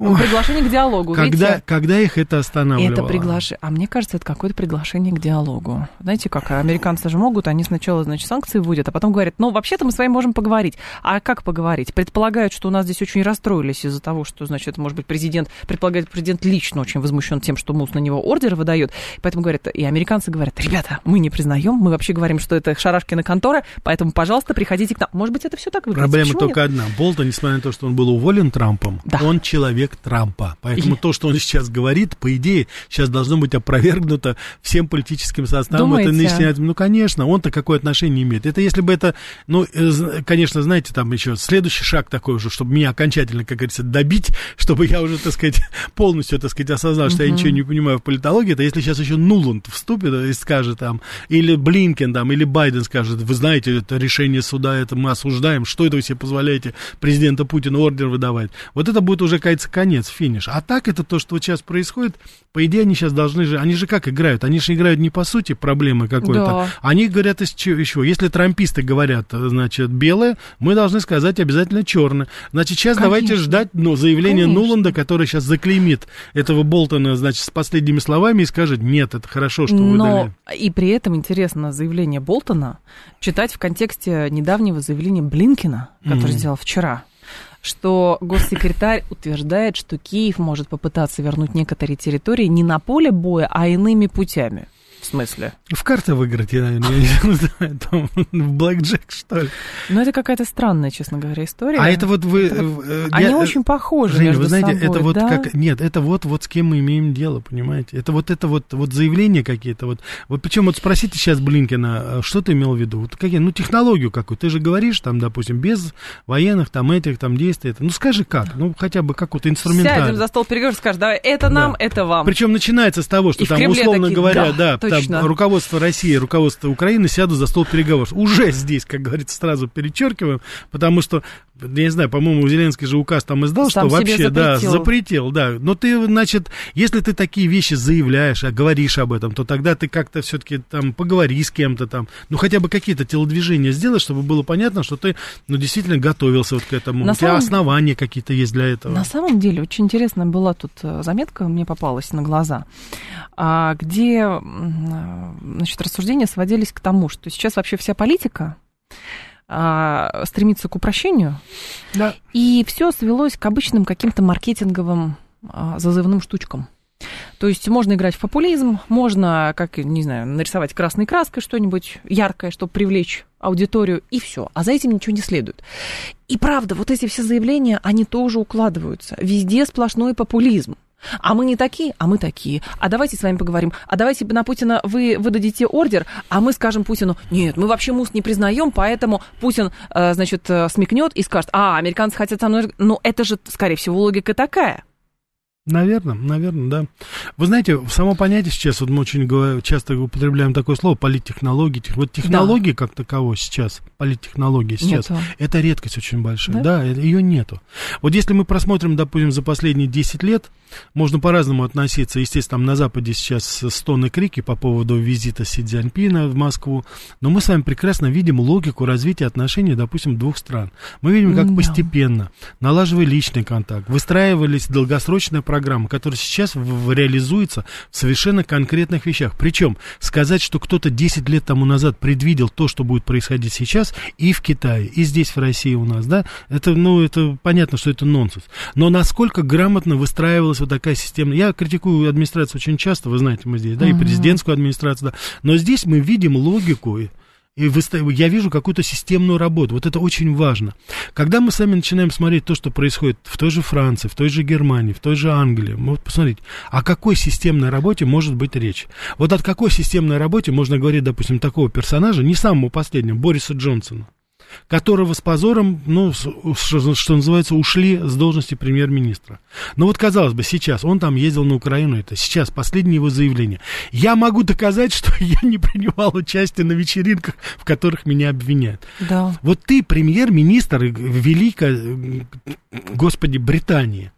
Ой, приглашение к диалогу. Когда, видите? когда их это останавливало? Это приглашение. А мне кажется, это какое-то приглашение к диалогу. Знаете, как американцы же могут, они сначала, значит, санкции вводят, а потом говорят, ну, вообще-то мы с вами можем поговорить. А как поговорить? Предполагают, что у нас здесь очень расстроились из-за того, что, значит, может быть, президент, предполагает, президент лично очень возмущен тем, что МУС на него ордер выдает. Поэтому говорят, и американцы говорят, ребята, мы не признаем, мы вообще говорим, что это шарашкина контора, поэтому, пожалуйста, приходите к нам. Может быть, это все так выглядит? Проблема Почему только нет? одна. Болтон, несмотря на то, что он был уволен Трампом, Да. он человек Трампа. Поэтому то, что он сейчас говорит, по идее, сейчас должно быть опровергнуто всем политическим составом. Это нынешняя- ну, конечно, он-то какое отношение имеет. Это если бы это, ну, э, конечно, знаете, там еще следующий шаг такой уже, чтобы меня окончательно, как говорится, добить, (laughs) чтобы я уже, так сказать, (laughs) полностью, так сказать, осознал, что я ничего не понимаю в политологии, это если сейчас еще Нуланд вступит и скажет там, или Блинкен там, или Байден скажет, вы знаете, это решение суда, это мы осуждаем, что это вы себе позволяете президента Путина ордер выдавать. Вот это будет уже, кажется, конец, финиш. А так это то, что вот сейчас происходит, по идее, они сейчас должны же, они же как играют? Они же играют не по сути проблемы какой-то, Да. они говорят из чего еще. Если трамписты говорят, значит, белое, мы должны сказать обязательно черное. Значит, сейчас давайте Конечно. ждать ну, заявления Конечно. Нуланда, который сейчас заклеймит этого Болтона, значит, с последними словами и скажет, нет, это хорошо, что вы Но дали. и при этом интересно заявление Болтона читать в контексте недавнего заявления Блинкина, который Мгм. сделал вчера, что госсекретарь утверждает, что Киев может попытаться вернуть некоторые территории не на поле боя, а иными путями. В смысле? В карты выиграть, я, наверное, я не знаю, там, (laughs) в блэкджек, что ли. Ну, это какая-то странная, честно говоря, история. А это вот вы... Это э, Они я- очень похожи Женя, между вы знаете, собой, это вот да? как... Нет, это вот, вот с кем мы имеем дело, понимаете? Это вот это вот, вот заявления какие-то. Вот, вот причем вот спросите сейчас Блинкина, а что ты имел в виду? Вот какие, ну, технологию какую? Ты же говоришь, там, допустим, без военных, там, этих, там, действий. Это. Ну, скажи как? Ну, хотя бы как вот Сядем за стол переговоров, скажешь, давай, это нам, это вам. Причем начинается с того, что И там, условно такие, говоря, да, да, точно. руководство России, руководство Украины сядут за стол переговоров. Уже здесь, как говорится, сразу перечеркиваем, потому что, я не знаю, по-моему, Зеленский же указ там издал, Сам что вообще, да, запретил. запретил, да. Но ты, значит, если ты такие вещи заявляешь, а говоришь об этом, то тогда ты как-то все-таки там поговори с кем-то там, ну хотя бы какие-то телодвижения сделай, чтобы было понятно, что ты, ну, действительно готовился вот к этому. На У тебя самом- основания какие-то есть для этого. На самом деле, очень интересная была тут э, заметка, мне попалась на глаза, а, где значит, рассуждения сводились к тому, что сейчас вообще вся политика а, стремится к упрощению, Да. и все свелось к обычным каким-то маркетинговым а, зазывным штучкам. То есть можно играть в популизм, можно, как, не знаю, нарисовать красной краской что-нибудь яркое, чтобы привлечь аудиторию, и все. А за этим ничего не следует. И правда, вот эти все заявления, они тоже укладываются. Везде сплошной популизм. А мы не такие, а мы такие. А давайте с вами поговорим. А давайте на Путина вы выдадите ордер, а мы скажем Путину, нет, мы вообще МУС не признаем, поэтому Путин, э, значит, э, смекнет и скажет, а, американцы хотят со мной... Ну, это же, скорее всего, логика такая. Наверное, наверное, да. Вы знаете, само понятие сейчас, вот мы очень часто употребляем такое слово политтехнологии. Тех- Вот технологии как таковой сейчас, политтехнологии сейчас, Нету. это редкость очень большая. Да? Да, ее нету. Вот если мы просмотрим, допустим, за последние 10 лет, можно по-разному относиться. Естественно, там на Западе сейчас стоны крики по поводу визита Си Цзяньпина в Москву, но мы с вами прекрасно видим логику развития отношений, допустим, двух стран. Мы видим, как Да. постепенно налаживая личный контакт, выстраивались долгосрочные программы, которые сейчас в- в- совершенно конкретных вещах. Причем сказать, что кто-то 10 лет тому назад предвидел то, что будет происходить сейчас и в Китае, и здесь в России у нас, да, это, ну, это понятно, что это нонсенс. Но насколько грамотно выстраивалась вот такая система. Я критикую администрацию очень часто, вы знаете, мы здесь, да, и президентскую администрацию, да. Но здесь мы видим логику и- я вижу какую-то системную работу. Вот это очень важно. Когда мы сами начинаем смотреть то, что происходит в той же Франции, в той же Германии, в той же Англии, вот посмотрите, о какой системной работе может быть речь. Вот от какой системной работе можно говорить, допустим, такого персонажа, не самого последнего, Бориса Джонсона, которого с позором, ну, что, что называется, ушли с должности премьер-министра. Но вот, казалось бы, сейчас он там ездил на Украину, это сейчас последнее его заявление. Я могу доказать, (laughs) что я не принимал участие на вечеринках, в которых меня обвиняют. Да. Вот ты премьер-министр великой, господи, Британии.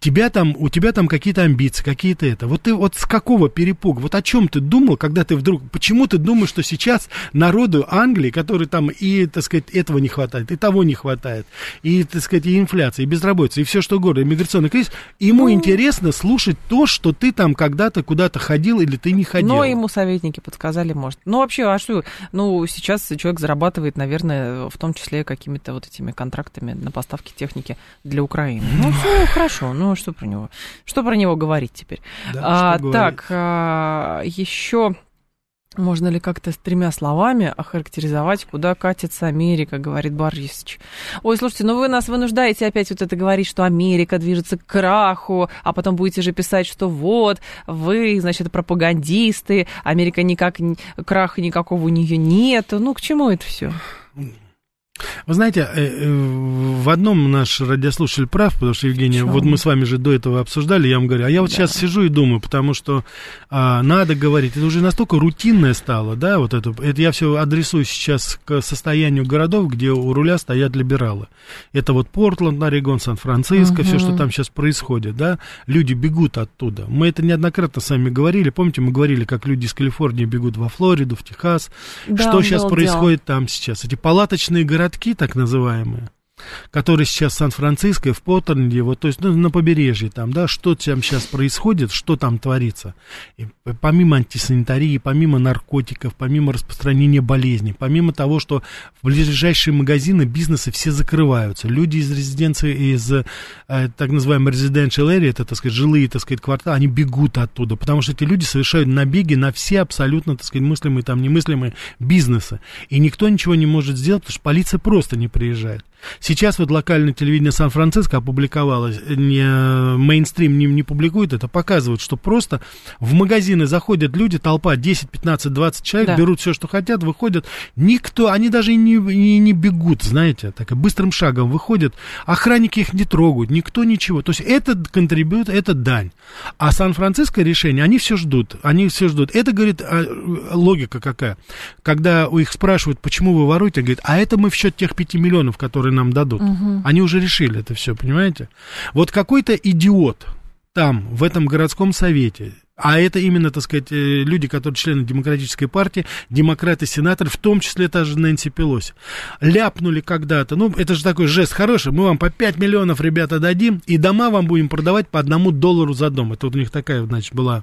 Тебя там, у тебя там какие-то амбиции, какие-то это. Вот ты вот с какого перепуга, вот о чем ты думал, когда ты вдруг, почему ты думаешь, что сейчас народу Англии, который там и, так сказать, этого не хватает, и того не хватает, и, так сказать, и инфляция, и безработица, и все что угодно, и миграционный кризис, ему ну, интересно слушать то, что ты там когда-то куда-то ходил или ты не ходил. Но ему советники подсказали, может. Ну, вообще, а что, ну, сейчас человек зарабатывает, наверное, в том числе какими-то вот этими контрактами на поставки техники для Украины. Ну, все хорошо, ну, что про него, что про него говорить теперь? Да, а, так, а, еще можно ли как-то с тремя словами охарактеризовать, куда катится Америка, говорит Борисович. Ой, слушайте, ну вы нас вынуждаете опять вот это говорить, что Америка движется к краху, а потом будете же писать, что вот, вы, значит, пропагандисты, Америка никак, краха никакого у нее нет. Ну, к чему это все? Вы знаете, э, э, в одном наш радиослушатель прав, потому что, Евгения, Почему? вот мы с вами же до этого обсуждали, я вам говорю, а я вот да. сейчас сижу и думаю, потому что а, надо говорить, это уже настолько рутинное стало, да, вот это, это я все адресую сейчас к состоянию городов, где у руля стоят либералы. Это вот Портленд, Орегон, Сан-Франциско, угу. все, что там сейчас происходит, да, люди бегут оттуда. Мы это неоднократно с вами говорили, помните, мы говорили, как люди из Калифорнии бегут во Флориду, в Техас, да, что сейчас происходит дело. там сейчас, эти палаточные города городки, так называемые, который сейчас в Сан-Франциско, в Портленде, вот, то есть ну, на побережье там, да, что там сейчас происходит, что там творится. И помимо антисанитарии, помимо наркотиков, помимо распространения болезней, помимо того, что в ближайшие магазины, бизнесы все закрываются. Люди из резиденции, из э, так называемой residential area, это, так сказать, жилые, так сказать, кварталы, они бегут оттуда, потому что эти люди совершают набеги на все абсолютно, так сказать, мыслимые, там, немыслимые бизнесы. И никто ничего не может сделать, потому что полиция просто не приезжает. Сейчас вот локальное телевидение Сан-Франциско опубликовало, не, мейнстрим не, не публикует это, показывают, что просто в магазины заходят люди, толпа 10, 15, 20 человек, да. берут все, что хотят, выходят. Никто, они даже и не, не, не бегут, знаете, так быстрым шагом выходят. Охранники их не трогают, никто ничего. То есть это контрибьют, это дань. А Сан-Франциско решение, они все ждут, они все ждут. Это, говорит, а, логика какая. Когда у их спрашивают, почему вы воруете, говорит, а это мы в счет тех 5 миллионов, которые нам дадут. Угу. Они уже решили это все, понимаете? Вот какой-то идиот там, в этом городском совете, а это именно, так сказать, э, люди, которые члены демократической партии, демократы, сенаторы, в том числе та же Нэнси Пелоси, ляпнули когда-то, ну, это же такой жест хороший, мы вам по 5 миллионов, ребята, дадим, и дома вам будем продавать по одному доллару за дом. Это вот у них такая, значит, была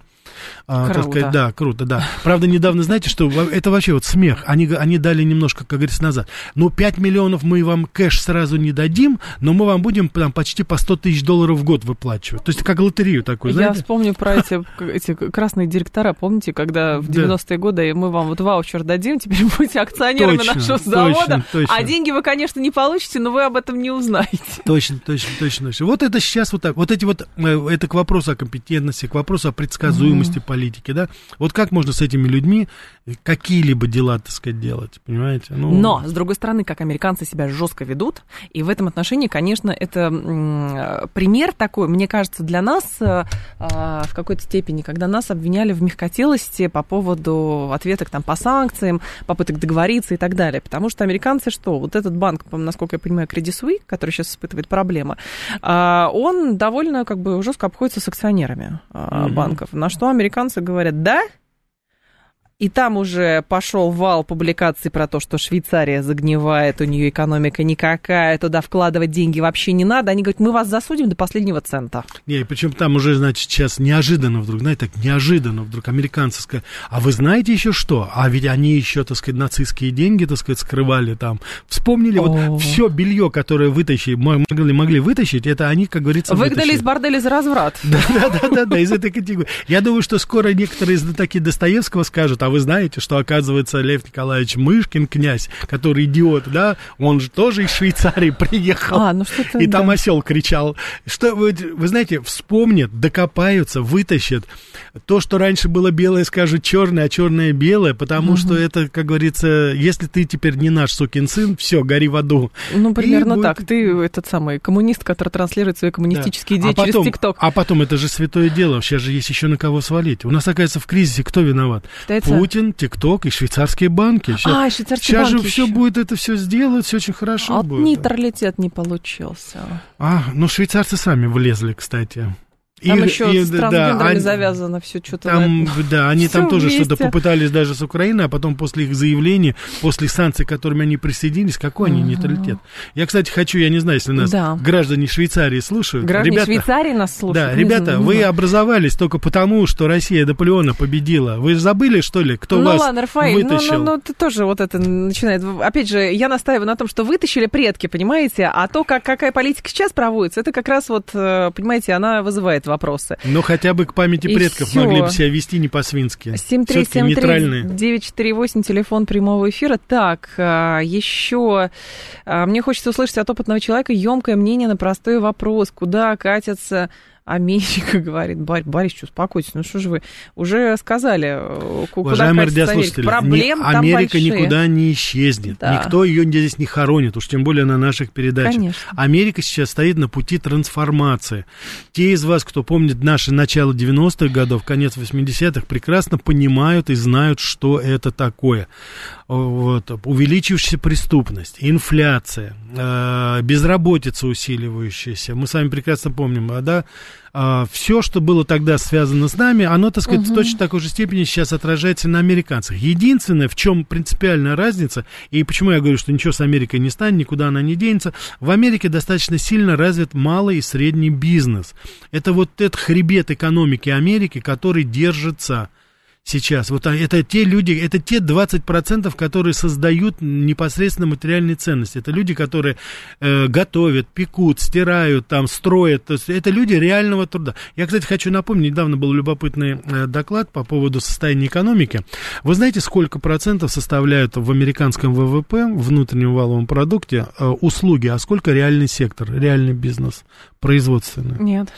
а, круто. Так сказать, да, круто, да. Правда, недавно, знаете, что это вообще вот смех. Они, они дали немножко, как говорится, назад. Ну, 5 миллионов мы вам кэш сразу не дадим, но мы вам будем там почти по 100 тысяч долларов в год выплачивать. То есть, как лотерею такую, знаете? Я вспомню про (laughs) эти, эти красные директора, помните, когда в 90-е да. годы мы вам вот ваучер дадим, теперь (laughs) будете акционерами точно, нашего завода, точно, точно. а деньги вы, конечно, не получите, но вы об этом не узнаете. (laughs) Точно, точно, точно. точно. Вот это сейчас вот так. Вот эти вот, э, это к вопросу о компетентности, к вопросу о предсказуемости mm политики, да, вот как можно с этими людьми какие-либо дела, так сказать, делать, понимаете? Ну... Но, с другой стороны, как американцы себя жестко ведут, и в этом отношении, конечно, это пример такой, мне кажется, для нас э, а, в какой-то степени, когда нас обвиняли в мягкотелости по поводу ответок там по санкциям, попыток договориться и так далее, потому что американцы что, вот этот банк, насколько я понимаю, Credit Suisse, который сейчас испытывает проблемы, а, он довольно как бы жестко обходится с акционерами mm-hmm. банков, на что американцы говорят, да, и там уже пошел вал публикаций про то, что Швейцария загнивает, у нее экономика никакая, туда вкладывать деньги вообще не надо. Они говорят, мы вас засудим до последнего цента. Не, причем там уже, значит, сейчас неожиданно вдруг, знаете, так неожиданно вдруг американцы сказали, а вы знаете еще что? А ведь они еще, так сказать, нацистские деньги, так сказать, скрывали там. Вспомнили О. вот все белье, которое вытащили, могли, могли вытащить, это они, как говорится, Выгнали вытащили. из борделя за разврат. (laughs) Да-да-да, из этой категории. Я думаю, что скоро некоторые из таких Достоевского скажут, а вы знаете, что, оказывается, Лев Николаевич Мышкин, князь, который идиот, да, он же тоже из Швейцарии (laughs) приехал. А, ну что-то, И да. там осел кричал. Что, вы, вы знаете, вспомнят, докопаются, вытащат. То, что раньше было белое, скажут черное, а черное белое, потому угу. что это, как говорится, если ты теперь не наш сукин сын, все, гори в аду. Ну, примерно будет... так. Ты этот самый коммунист, который транслирует свои коммунистические да. идеи а через потом, ТикТок. А потом, это же святое дело, сейчас же есть еще на кого свалить. У нас, оказывается, в кризисе кто виноват? Китайцы? Путин, ТикТок и швейцарские банки. Сейчас, а, швейцарские сейчас банки же все будет это все сделать, все очень хорошо а будет. нейтралитет не получился. А, ну швейцарцы сами влезли, кстати. Там и, еще и, с трансгендерами да, завязано все что-то. Там, да, они там тоже что-то попытались даже с Украины, а потом после их заявления, после санкций, к которым они присоединились, какой они нейтралитет. Я, кстати, хочу, я не знаю, если нас да. граждане Швейцарии слушают. Граждане ребята, Швейцарии нас слушают. Да, ребята, вы знаю. образовались только потому, что Россия Наполеона победила. Вы забыли, что ли, кто ну, вас ладно, Рафаэль, вытащил? Ну, ну, ну, ты тоже вот это начинает. Опять же, я настаиваю на том, что вытащили предки, понимаете, а то, как, какая политика сейчас проводится, это как раз вот, э, понимаете, она вызывает вопросы. Ну, хотя бы к памяти и предков всё. могли бы себя вести не по-свински. 7373948, телефон прямого эфира. Так, а, еще а, мне хочется услышать от опытного человека емкое мнение на простой вопрос. Куда катятся Америка (laughs) говорит, Борис, Борисович, успокойтесь, ну что же вы, уже сказали, э, куда Уважаемые радиослушатели, Проблем не, Америка большие. никуда не исчезнет, да. никто ее здесь не хоронит, уж тем более на наших передачах. Конечно. Америка сейчас стоит на пути трансформации. Те из вас, кто помнит наше начало 90-х годов, конец 80-х, прекрасно понимают и знают, что это такое вот, увеличивающаяся преступность, инфляция, э, безработица усиливающаяся. Мы с вами прекрасно помним, а, да, э, все, что было тогда связано с нами, оно, так сказать, угу. в точно такой же степени сейчас отражается на американцах. Единственное, в чем принципиальная разница, и почему я говорю, что ничего с Америкой не станет, никуда она не денется, в Америке достаточно сильно развит малый и средний бизнес. Это вот этот хребет экономики Америки, который держится сейчас. Вот это те люди, это те 20%, которые создают непосредственно материальные ценности. Это люди, которые э, готовят, пекут, стирают, там, строят. То есть это люди реального труда. Я, кстати, хочу напомнить, недавно был любопытный э, доклад по поводу состояния экономики. Вы знаете, сколько процентов составляют в американском ВВП, внутреннем валовом продукте, э, услуги, а сколько реальный сектор, реальный бизнес, производственный? Нет.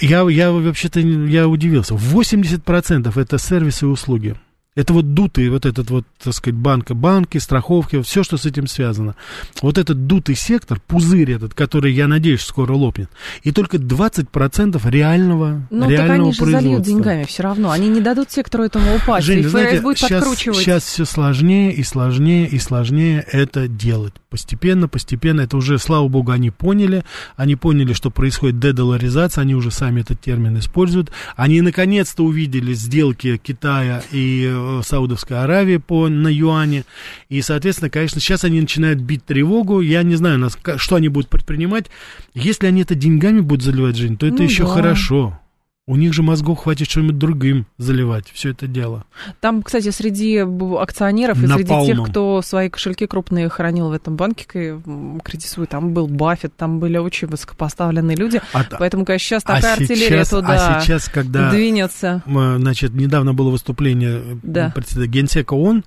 Я, я вообще-то я удивился. 80% это сервисы и услуги. Это вот дутый, вот этот вот, так сказать, банка, банки, страховки, все, что с этим связано. Вот этот дутый сектор, пузырь этот, который, я надеюсь, скоро лопнет. И только 20% реального, Но реального так они же зальют деньгами все равно. Они не дадут сектору этому упасть. Женя, и знаете, будет сейчас, подкручивать. сейчас все сложнее и сложнее и сложнее это делать. Постепенно, постепенно. Это уже, слава богу, они поняли. Они поняли, что происходит дедоларизация. Они уже сами этот термин используют. Они наконец-то увидели сделки Китая и э, Саудовской Аравии по, на юане. И, соответственно, конечно, сейчас они начинают бить тревогу. Я не знаю, что они будут предпринимать. Если они это деньгами будут заливать, Жень, то это ну, еще да. хорошо. У них же мозгов хватит что-нибудь другим заливать, все это дело. Там, кстати, среди акционеров и среди тех, кто свои кошельки крупные хранил в этом банке кредитует, там был Баффет, там были очень высокопоставленные люди. А, Поэтому, конечно, сейчас а такая а артиллерия сейчас, туда а сейчас, когда, двинется. Значит, недавно было выступление да. председателя Генсека ООН,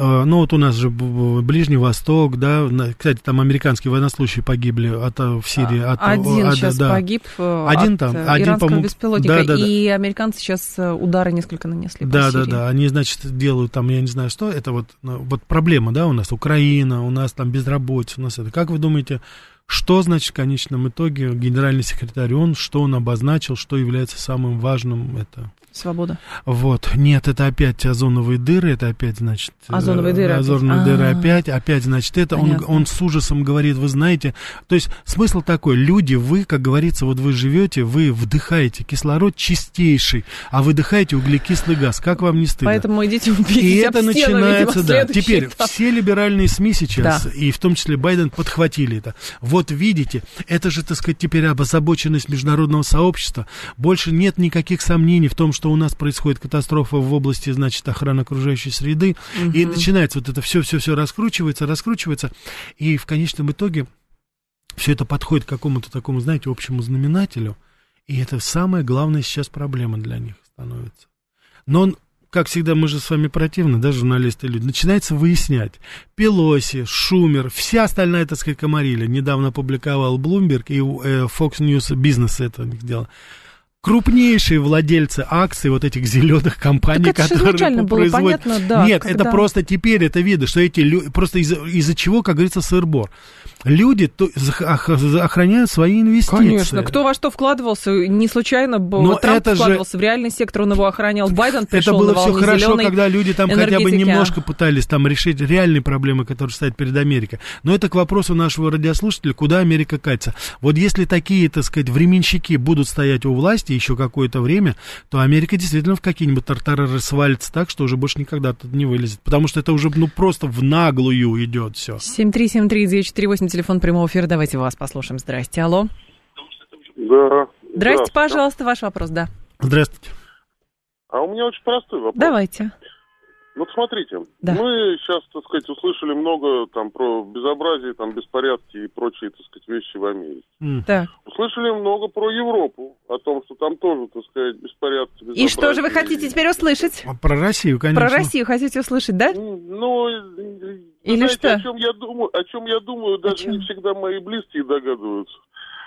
ну, вот у нас же Ближний Восток, да, кстати, там американские военнослужащие погибли от, э, в Сирии. От, один от, сейчас да. погиб э, один от там, один, иранского беспилотника, да, да, да. и американцы сейчас удары несколько нанесли Да, по да, да, они, значит, делают там, я не знаю что, это вот, ну, вот проблема, да, у нас Украина, у нас там безработица, у нас это. Как вы думаете, что значит в конечном итоге генеральный секретарь он, что он обозначил, что является самым важным это? Свобода. Вот. Нет, это опять озоновые дыры, это опять, значит... Озоновые дыры Озоновые опять. дыры а. опять, опять, значит, это он, он с ужасом говорит, вы знаете... То есть смысл такой, люди, вы, как говорится, вот вы живете, вы вдыхаете кислород чистейший, а выдыхаете углекислый газ. Как вам не стыдно? Поэтому идите убейте И это начинается, да. Теперь этап. все либеральные СМИ сейчас, да. и в том числе Байден, подхватили это. Вот видите, это же, так сказать, теперь озабоченность международного сообщества. Больше нет никаких сомнений в том, что что у нас происходит катастрофа в области, значит, охраны окружающей среды, угу. и начинается вот это все-все-все раскручивается, раскручивается, и в конечном итоге все это подходит к какому-то такому, знаете, общему знаменателю, и это самая главная сейчас проблема для них становится. Но он, как всегда, мы же с вами противны, да, журналисты люди, начинается выяснять. Пелоси, Шумер, вся остальная, так сказать, комарили. Недавно опубликовал Bloomberg и э, Fox News Business это у них дело крупнейшие владельцы акций вот этих зеленых компаний, так это которые было производят. понятно, да, Нет, когда... это просто теперь это видно, что эти люди просто из-за из чего, как говорится, сыр-бор. Люди то, охраняют свои инвестиции. Конечно, кто во что вкладывался, не случайно Но Трамп это вкладывался же... в реальный сектор, он его охранял, Байден пришел Это было все хорошо, когда люди там хотя бы немножко пытались там решить реальные проблемы, которые стоят перед Америкой. Но это к вопросу нашего радиослушателя, куда Америка катится. Вот если такие, так сказать, временщики будут стоять у власти еще какое-то время, то Америка действительно в какие-нибудь тартары свалится так, что уже больше никогда тут не вылезет. Потому что это уже, ну, просто в наглую идет все. 7373948, телефон прямого эфира, давайте вас послушаем. Здрасте, алло. Да. Здрасте, пожалуйста, ваш вопрос, да. Здравствуйте. А у меня очень простой вопрос. Давайте. Вот смотрите, Да. мы сейчас, так сказать, услышали много там про безобразие, там беспорядки и прочие, так сказать, вещи в Америке. М. Так. Услышали много про Европу, о том, что там тоже, так сказать, беспорядки. И что же вы хотите теперь услышать? А Про Россию, конечно. Про Россию хотите услышать, да? Ну, э, Или знаете, что? О чем я думаю, о чем я думаю, даже не всегда мои близкие догадываются.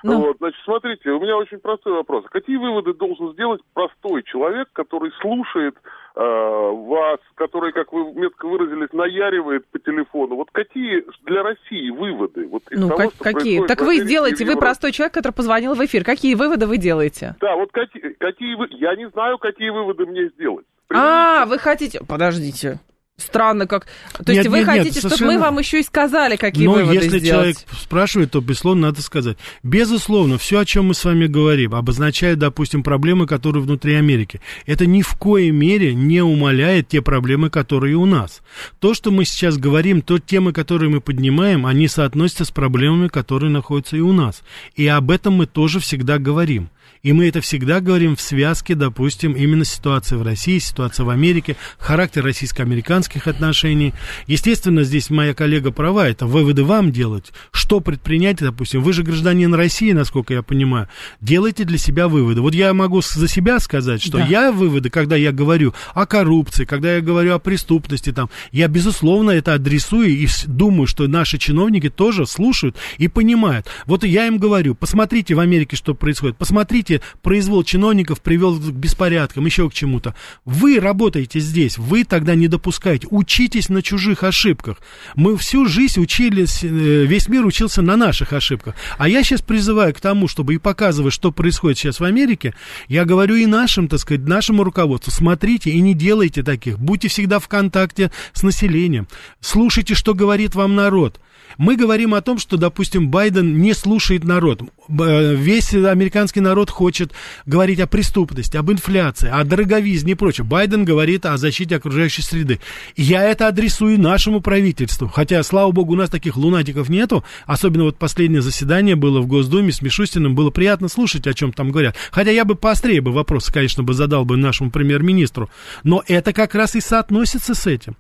Ну. Вот, значит, смотрите, у меня очень простой вопрос. Какие выводы должен сделать простой человек, который слушает э, вас, который, как вы метко выразились, наяривает по телефону? Вот какие для России выводы? Вот из Ну, того, как- какие? Так вы сделаете, вы простой человек, который позвонил в эфир. Какие выводы вы делаете? Да, вот какие, какие вы... Я не знаю, какие выводы мне сделать. А, вы хотите... Подождите. Странно как... То Нет, есть вы нет, нет, хотите, чтобы совершенно- мы вам еще и сказали, какие Но выводы если сделать? человек спрашивает, то, безусловно, надо сказать. Безусловно, все, о чем мы с вами говорим, обозначает, допустим, проблемы, которые внутри Америки. Это ни в коей мере не умаляет те проблемы, которые у нас. То, что мы сейчас говорим, то темы, которые мы поднимаем, они соотносятся с проблемами, которые находятся и у нас. И об этом мы тоже всегда говорим. И мы это всегда говорим в связке, допустим, именно ситуации в России, ситуация в Америке, характер российско-американских отношений. Естественно, здесь моя коллега права, это выводы вам делать. Что предпринять, допустим, вы же гражданин России, насколько я понимаю, делайте для себя выводы. Вот я могу за себя сказать, что Да. я выводы, когда я говорю о коррупции, когда я говорю о преступности, там, я, безусловно, это адресую и думаю, что наши чиновники тоже слушают и понимают. Вот я им говорю, посмотрите в Америке, что происходит, посмотрите, произвол чиновников привел к беспорядкам, еще к чему-то. Вы работаете здесь, вы тогда не допускаете, учитесь на чужих ошибках. Мы всю жизнь учились, э, весь мир учился на наших ошибках. А я сейчас призываю к тому, чтобы и показывать, что происходит сейчас в Америке, я говорю и нашим, так сказать, нашему руководству, смотрите и не делайте таких, будьте всегда в контакте с населением, слушайте, что говорит вам народ. Мы говорим о том, что, допустим, Байден не слушает народ. Б- Весь американский народ хочет говорить о преступности, об инфляции, о дороговизне и прочем. Байден говорит о защите окружающей среды. Я это адресую нашему правительству. Хотя, слава богу, у нас таких лунатиков нету. Особенно вот последнее заседание было в Госдуме с Мишустиным. Было приятно слушать, о чем там говорят. Хотя я бы поострее бы вопросы, конечно, бы задал бы нашему премьер-министру. Но это как раз и соотносится с этим.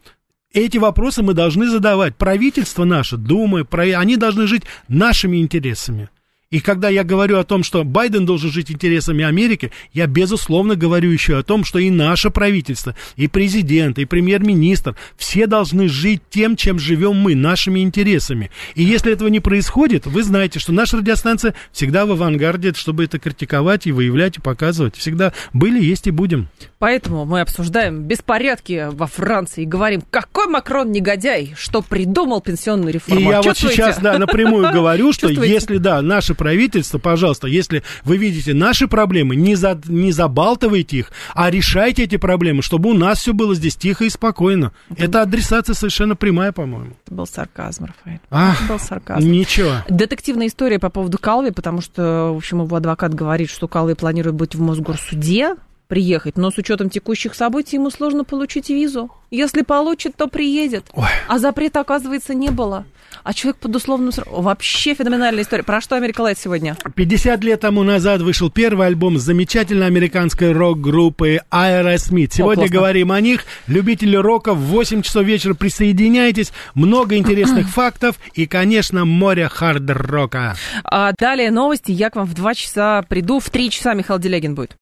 Эти вопросы мы должны задавать. Правительство наше, про- они должны жить нашими интересами. И когда я говорю о том, что Байден должен жить интересами Америки, я, безусловно, говорю еще о том, что и наше правительство, и президент, и премьер-министр, все должны жить тем, чем живем мы, нашими интересами. И если этого не происходит, вы знаете, что наша радиостанция всегда в авангарде, чтобы это критиковать и выявлять, и показывать. Всегда были, есть и будем. Поэтому мы обсуждаем беспорядки во Франции и говорим, какой Макрон негодяй, что придумал пенсионную И реформу. я вот сейчас, да, напрямую говорю, что (laughs) если, да, наше правительство, пожалуйста, если вы видите наши проблемы, не, за, не забалтывайте их, а решайте эти проблемы, чтобы у нас все было здесь тихо и спокойно. Это адресация совершенно прямая, по-моему. Это был сарказм, Рафаэль. Ах, Это был сарказм. Ничего. Детективная история по поводу Калви, потому что, в общем, его адвокат говорит, что Калви планирует быть в Мосгорсуде, приехать, но с учетом текущих событий ему сложно получить визу. Если получит, то приедет. Ой. А запрета, оказывается, не было. А человек под условным сроком... Вообще феноменальная история. Про что Америка Лайт сегодня? 50 лет тому назад вышел первый альбом замечательной американской рок-группы Aerosmith. Сегодня классно. говорим о них. Любители рока в 8 часов вечера присоединяйтесь. Много интересных (clears throat) фактов и, конечно, море хард-рока. А далее новости. Я к вам в два часа приду. В три часа Михаил Делягин будет.